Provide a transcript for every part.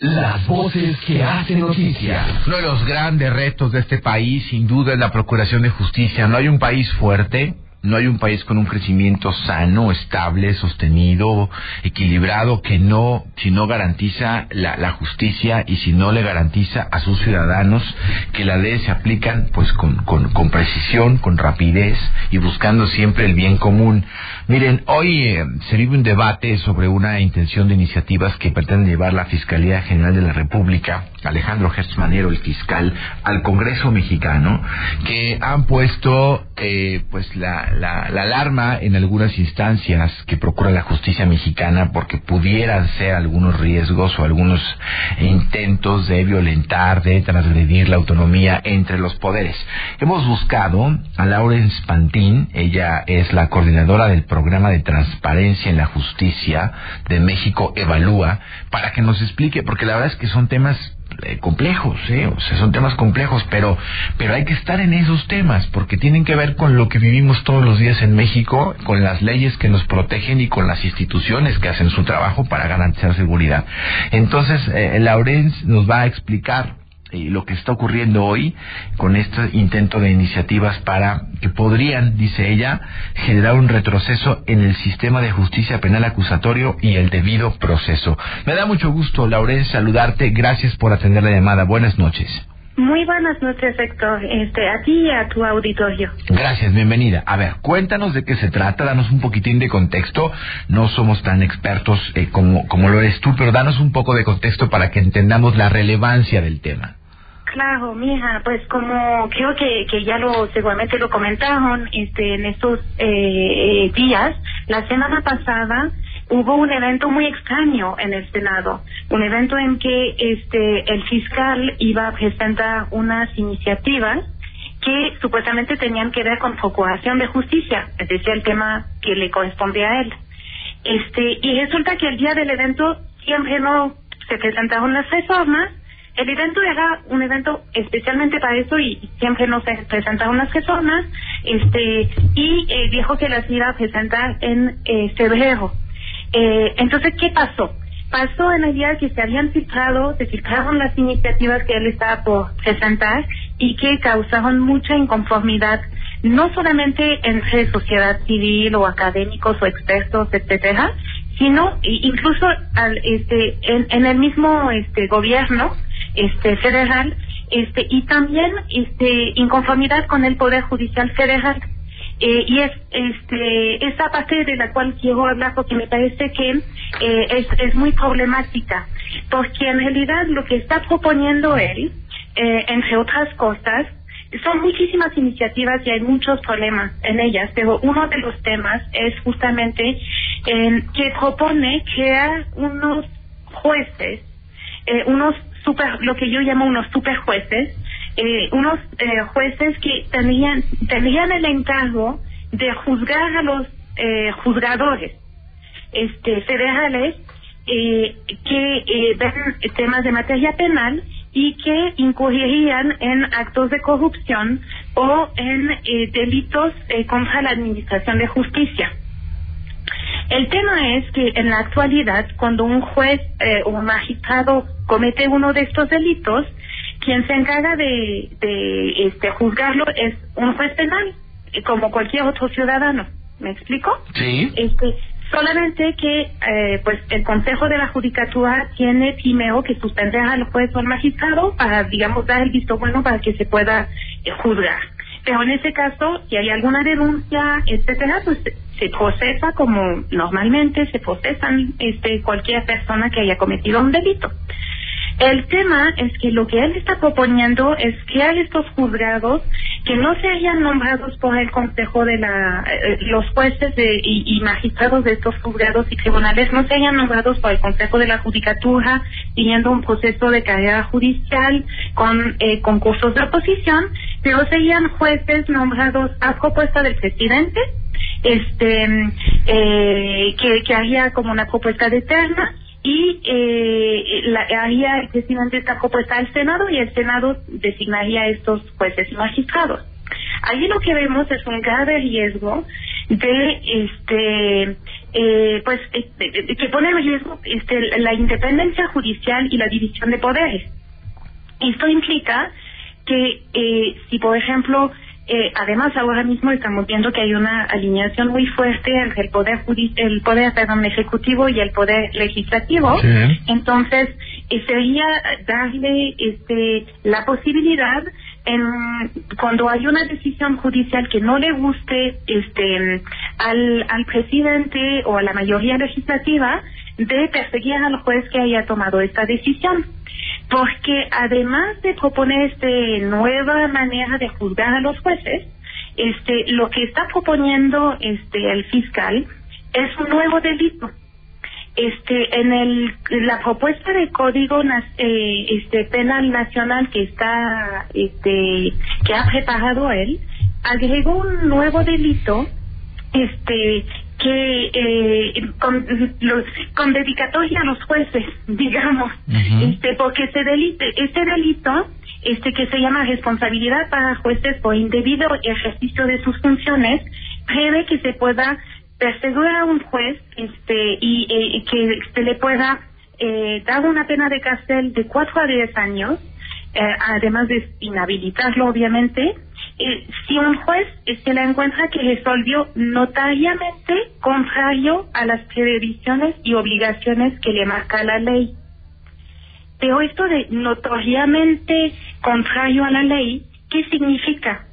Las voces que hacen noticia. Uno de los grandes retos de este país, sin duda, es la procuración de justicia. No hay un país fuerte no hay un país con un crecimiento sano, estable, sostenido, equilibrado, que no, si no garantiza la, justicia y si no le garantiza a sus ciudadanos que las leyes se aplican pues con, con, precisión, con rapidez y buscando siempre el bien común. Miren, hoy eh, se vive un debate sobre una intención de iniciativas que pretenden llevar la Fiscalía General de la República, Alejandro Gertz el fiscal, al Congreso mexicano, que han puesto eh, pues la, la, alarma en algunas instancias que procura la justicia mexicana porque pudieran ser algunos riesgos o algunos intentos de violentar, de transgredir la autonomía entre los poderes. Hemos buscado a Laurence Pantín, ella es la coordinadora del programa de transparencia en la justicia de México Evalúa, para que nos explique, porque la verdad es que son temas eh, complejos, ¿eh? o sea, son temas complejos, pero, pero hay que estar en esos temas porque tienen que ver con lo que vivimos todos los días en México, con las leyes que nos protegen y con las instituciones que hacen su trabajo para garantizar seguridad. Entonces, eh, Laurence nos va a explicar lo que está ocurriendo hoy con este intento de iniciativas para que podrían, dice ella, generar un retroceso en el sistema de justicia penal acusatorio y el debido proceso. Me da mucho gusto, Laurence, saludarte. Gracias por atender la llamada. Buenas noches. Muy buenas noches, Héctor. Este, a ti y a tu auditorio. Gracias, bienvenida. A ver, cuéntanos de qué se trata, danos un poquitín de contexto. No somos tan expertos eh, como, como lo eres tú, pero danos un poco de contexto para que entendamos la relevancia del tema. Claro, mija, pues como creo que, que ya lo seguramente lo comentaron este, en estos eh, días, la semana pasada hubo un evento muy extraño en el Senado, un evento en que este el fiscal iba a presentar unas iniciativas que supuestamente tenían que ver con procuración de justicia, es decir, el tema que le correspondía a él. Este, y resulta que el día del evento siempre no se presentaron las reformas el evento era un evento especialmente para eso y siempre nos presentaron las personas este y dijo que las iba a presentar en eh, febrero. Eh, entonces, ¿qué pasó? Pasó en el día que se habían filtrado, se filtraron las iniciativas que él estaba por presentar y que causaron mucha inconformidad, no solamente entre sociedad civil o académicos o expertos, etcétera, sino incluso al, este, en, en el mismo este gobierno este federal este y también este inconformidad con el poder judicial federal. Eh, y es este esa parte de la cual quiero hablar porque me parece que eh, es, es muy problemática. Porque en realidad lo que está proponiendo él eh, entre otras cosas son muchísimas iniciativas y hay muchos problemas en ellas, pero uno de los temas es justamente que propone crear unos jueces, unos super, lo que yo llamo unos super jueces, eh, unos eh, jueces que tenían, tenían el encargo de juzgar a los eh, juzgadores este, federales eh, que eh, ven temas de materia penal y que incurrirían en actos de corrupción o en eh, delitos contra la administración de justicia. El tema es que en la actualidad, cuando un juez o un magistrado comete uno de estos delitos, quien se encarga de, de este, juzgarlo es un juez penal, como cualquier otro ciudadano. ¿Me explico? Sí. Este, solamente que eh, pues el Consejo de la Judicatura tiene primero que suspender al juez o al magistrado para, digamos, dar el visto bueno para que se pueda eh, juzgar. Pero en ese caso, si hay alguna denuncia, etcétera, pues se procesa como normalmente se procesan este cualquier persona que haya cometido un delito. El tema es que lo que él está proponiendo es hay estos juzgados que no se hayan nombrados por el Consejo de la, eh, los jueces de, y, magistrados de estos juzgados y tribunales no se hayan nombrados por el Consejo de la Judicatura, siguiendo un proceso de carrera judicial con eh, concursos de oposición, pero serían jueces nombrados a propuesta del presidente, este, eh, que, que haría como una propuesta de terna y eh, la, haría el esta propuesta al Senado y el Senado designaría estos jueces y magistrados. Allí lo que vemos es un grave riesgo de este eh, pues este, que pone en riesgo este, la independencia judicial y la división de poderes. Esto implica que eh, si, por ejemplo, eh, además ahora mismo estamos viendo que hay una alineación muy fuerte entre el poder el poder perdón, ejecutivo y el poder legislativo. Entonces eh, sería darle este la posibilidad en cuando hay una decisión judicial que no le guste este al, al presidente o a la mayoría legislativa de perseguir al juez que haya tomado esta decisión porque además de proponer este nueva manera de juzgar a los jueces, este lo que está proponiendo este el fiscal es un nuevo delito. Este en el la propuesta de código eh, este penal nacional que está este que ha preparado él agregó un nuevo delito este que eh, con, con dedicatoria a los jueces, digamos, este, porque ese delito, este delito, este que se llama responsabilidad para jueces por indebido ejercicio de sus funciones, prevé que se pueda perseguir a un juez, este, y eh, que se le pueda eh, dar una pena de cárcel de cuatro a diez años, eh, además de inhabilitarlo, obviamente, eh, si un juez se le encuentra que resolvió notariamente contrario a las previsiones y obligaciones que le marca la ley. Pero esto de notoriamente contrario a la ley, ¿qué significa?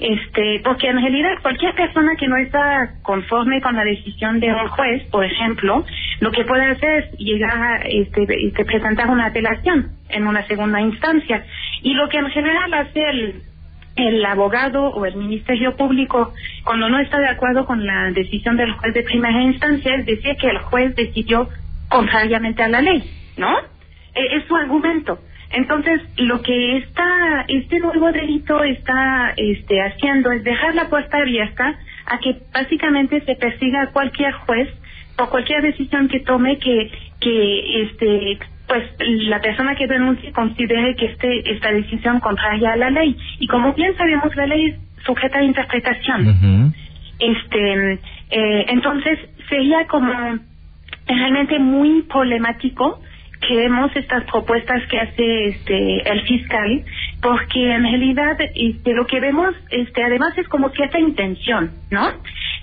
Este, porque en realidad cualquier persona que no está conforme con la decisión de un juez, por ejemplo, lo que puede hacer es llegar a este, este, presentar una apelación en una segunda instancia. Y lo que en general hace el, el abogado o el Ministerio Público, cuando no está de acuerdo con la decisión del juez de primera instancia, es decir que el juez decidió contrariamente a la ley, ¿no? E, es su argumento. Entonces, lo que está, este nuevo delito está este, haciendo es dejar la puerta abierta a que básicamente se persiga a cualquier juez o cualquier decisión que tome que, que este, pues la persona que denuncie considere que este esta decisión contraria a la ley. Y como bien sabemos la ley es sujeta a interpretación. Este eh, entonces sería como realmente muy problemático que vemos estas propuestas que hace este el fiscal porque en realidad este lo que vemos este además es como cierta intención no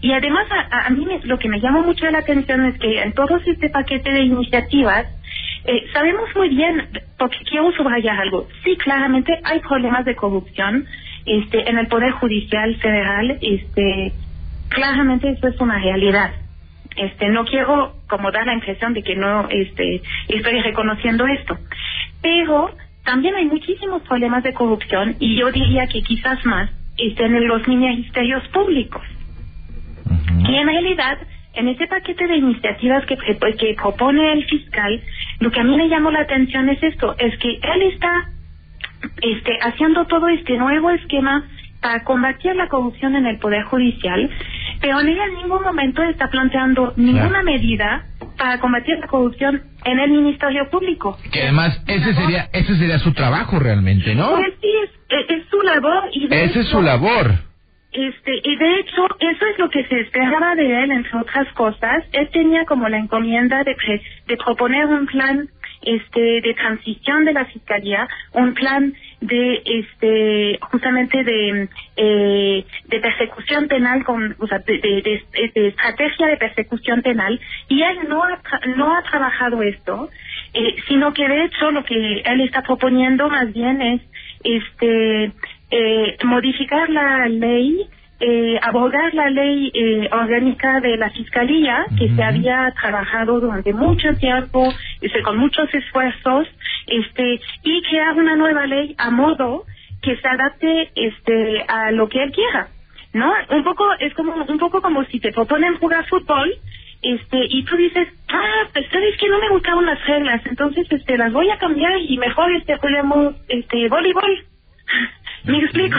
y además a, a mí lo que me llama mucho la atención es que en todo este paquete de iniciativas eh, sabemos muy bien, porque quiero subrayar algo, sí, claramente hay problemas de corrupción este, en el Poder Judicial Federal, este, claramente eso es una realidad. Este, no quiero como dar la impresión de que no este, estoy reconociendo esto, pero también hay muchísimos problemas de corrupción y yo diría que quizás más estén en los ministerios públicos. Y en realidad en ese paquete de iniciativas que, que propone el fiscal, lo que a mí me llamó la atención es esto, es que él está este, haciendo todo este nuevo esquema para combatir la corrupción en el Poder Judicial, pero en en ningún momento está planteando ninguna medida para combatir la corrupción en el Ministerio Público. Que además ese sería ese sería su trabajo realmente, ¿no? Pues sí, es, su labor. Y Esa es su labor. Este, y de hecho, eso es lo que se esperaba de él, entre otras cosas. Él tenía como la encomienda de, de proponer un plan este de transición de la fiscalía, un plan de este justamente de eh, de persecución penal con o sea, de, de, estrategia de persecución penal y él no ha no ha trabajado esto eh, sino que de hecho lo que él está proponiendo más bien es este eh, modificar la ley, eh, abogar la ley eh, orgánica de la Fiscalía, que se había trabajado durante mucho tiempo, este, con muchos esfuerzos, este, y crear una nueva ley a modo que se adapte este, a lo que él quiera. ¿No? Un poco, es como, un poco como si te proponen jugar fútbol, este y tú dices ah pues sabes que no me gustaban las reglas entonces este las voy a cambiar y mejor este juguemos este voleibol me explico.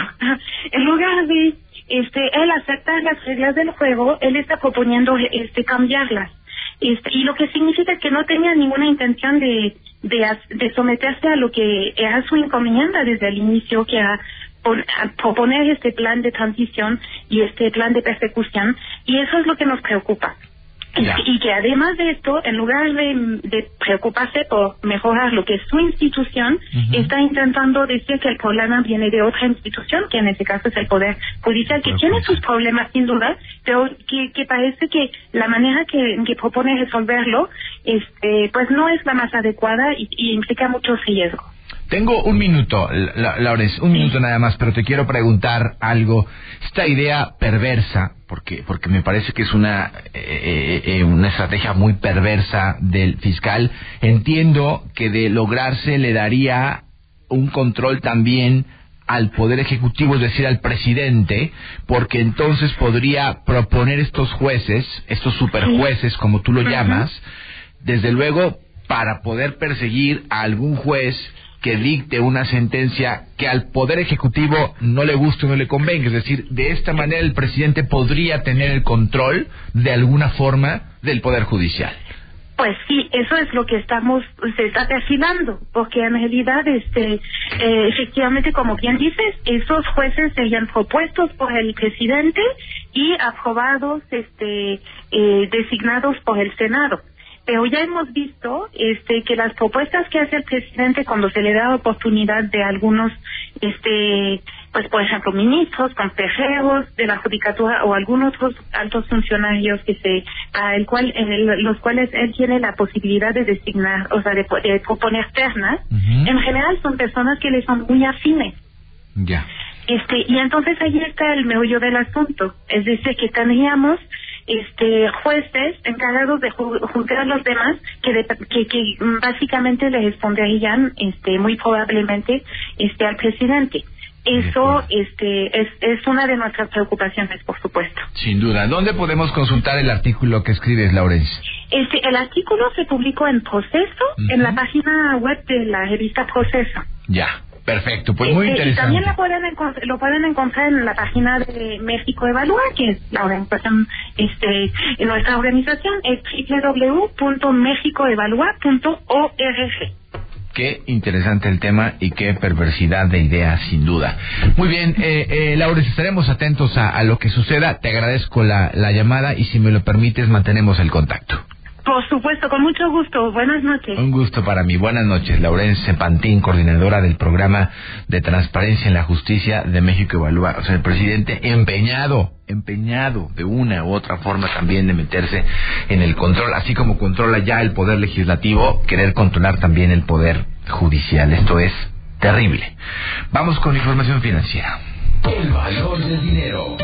En lugar de este, él aceptar las reglas del juego, él está proponiendo este, cambiarlas. Este, y lo que significa que no tenía ninguna intención de, de, someterse a lo que era su encomienda desde el inicio, que era proponer este plan de transición y este plan de persecución. Y eso es lo que nos preocupa. Y que además de esto, en lugar de, preocuparse por mejorar lo que es su institución, está intentando decir que el problema viene de otra institución, que en este caso es el Poder Judicial, que tiene sus problemas sin duda, pero que, parece que la manera que, que propone resolverlo este, pues no es la más adecuada y, y implica mucho riesgo. Tengo un minuto, Laurence, un minuto nada más, pero te quiero preguntar algo. Esta idea perversa, porque porque me parece que es una eh, eh, una estrategia muy perversa del fiscal. Entiendo que de lograrse le daría un control también al poder ejecutivo, es decir, al presidente, porque entonces podría proponer estos jueces, estos superjueces, como tú lo llamas, desde luego para poder perseguir a algún juez que dicte una sentencia que al Poder Ejecutivo no le guste o no le convenga. Es decir, de esta manera el presidente podría tener el control de alguna forma del Poder Judicial. Pues sí, eso es lo que estamos, se está perfilando, porque en realidad, este, eh, efectivamente, como bien dices, esos jueces serían propuestos por el presidente y aprobados, este, eh, designados por el Senado pero ya hemos visto este que las propuestas que hace el presidente cuando se le da oportunidad de algunos este pues por ejemplo ministros consejeros de la judicatura o algunos otros altos funcionarios que se a el cual en los cuales él tiene la posibilidad de designar o sea de, proponer ternas en general son personas que le son muy afines. Ya. Este y entonces ahí está el meollo del asunto. Es decir que tendríamos este jueces encargados de juzgar los demás que, que, básicamente le responderían este muy probablemente este al presidente. Eso este es, es una de nuestras preocupaciones por supuesto. Sin duda. Dónde podemos consultar el artículo que escribes Laurence este el artículo se publicó en Proceso en la página web de la revista Proceso. Ya Perfecto, pues muy interesante. Y también lo pueden, lo pueden encontrar en la página de México Evalúa, que es la organización, este, en nuestra organización es www.mexicoevalua.org. Qué interesante el tema y qué perversidad de ideas, sin duda. Muy bien, eh, eh, Laura, estaremos atentos a, a, lo que suceda. Te agradezco la, la llamada y si me lo permites, mantenemos el contacto. Por supuesto, con mucho gusto. Buenas noches. Un gusto para mí. Buenas noches. Laurence Pantín, coordinadora del programa de transparencia en la justicia de México Evalúa. O sea, el presidente empeñado, empeñado de una u otra forma también de meterse en el control, así como controla ya el poder legislativo, querer controlar también el poder judicial. Esto es terrible. Vamos con información financiera. El valor del dinero.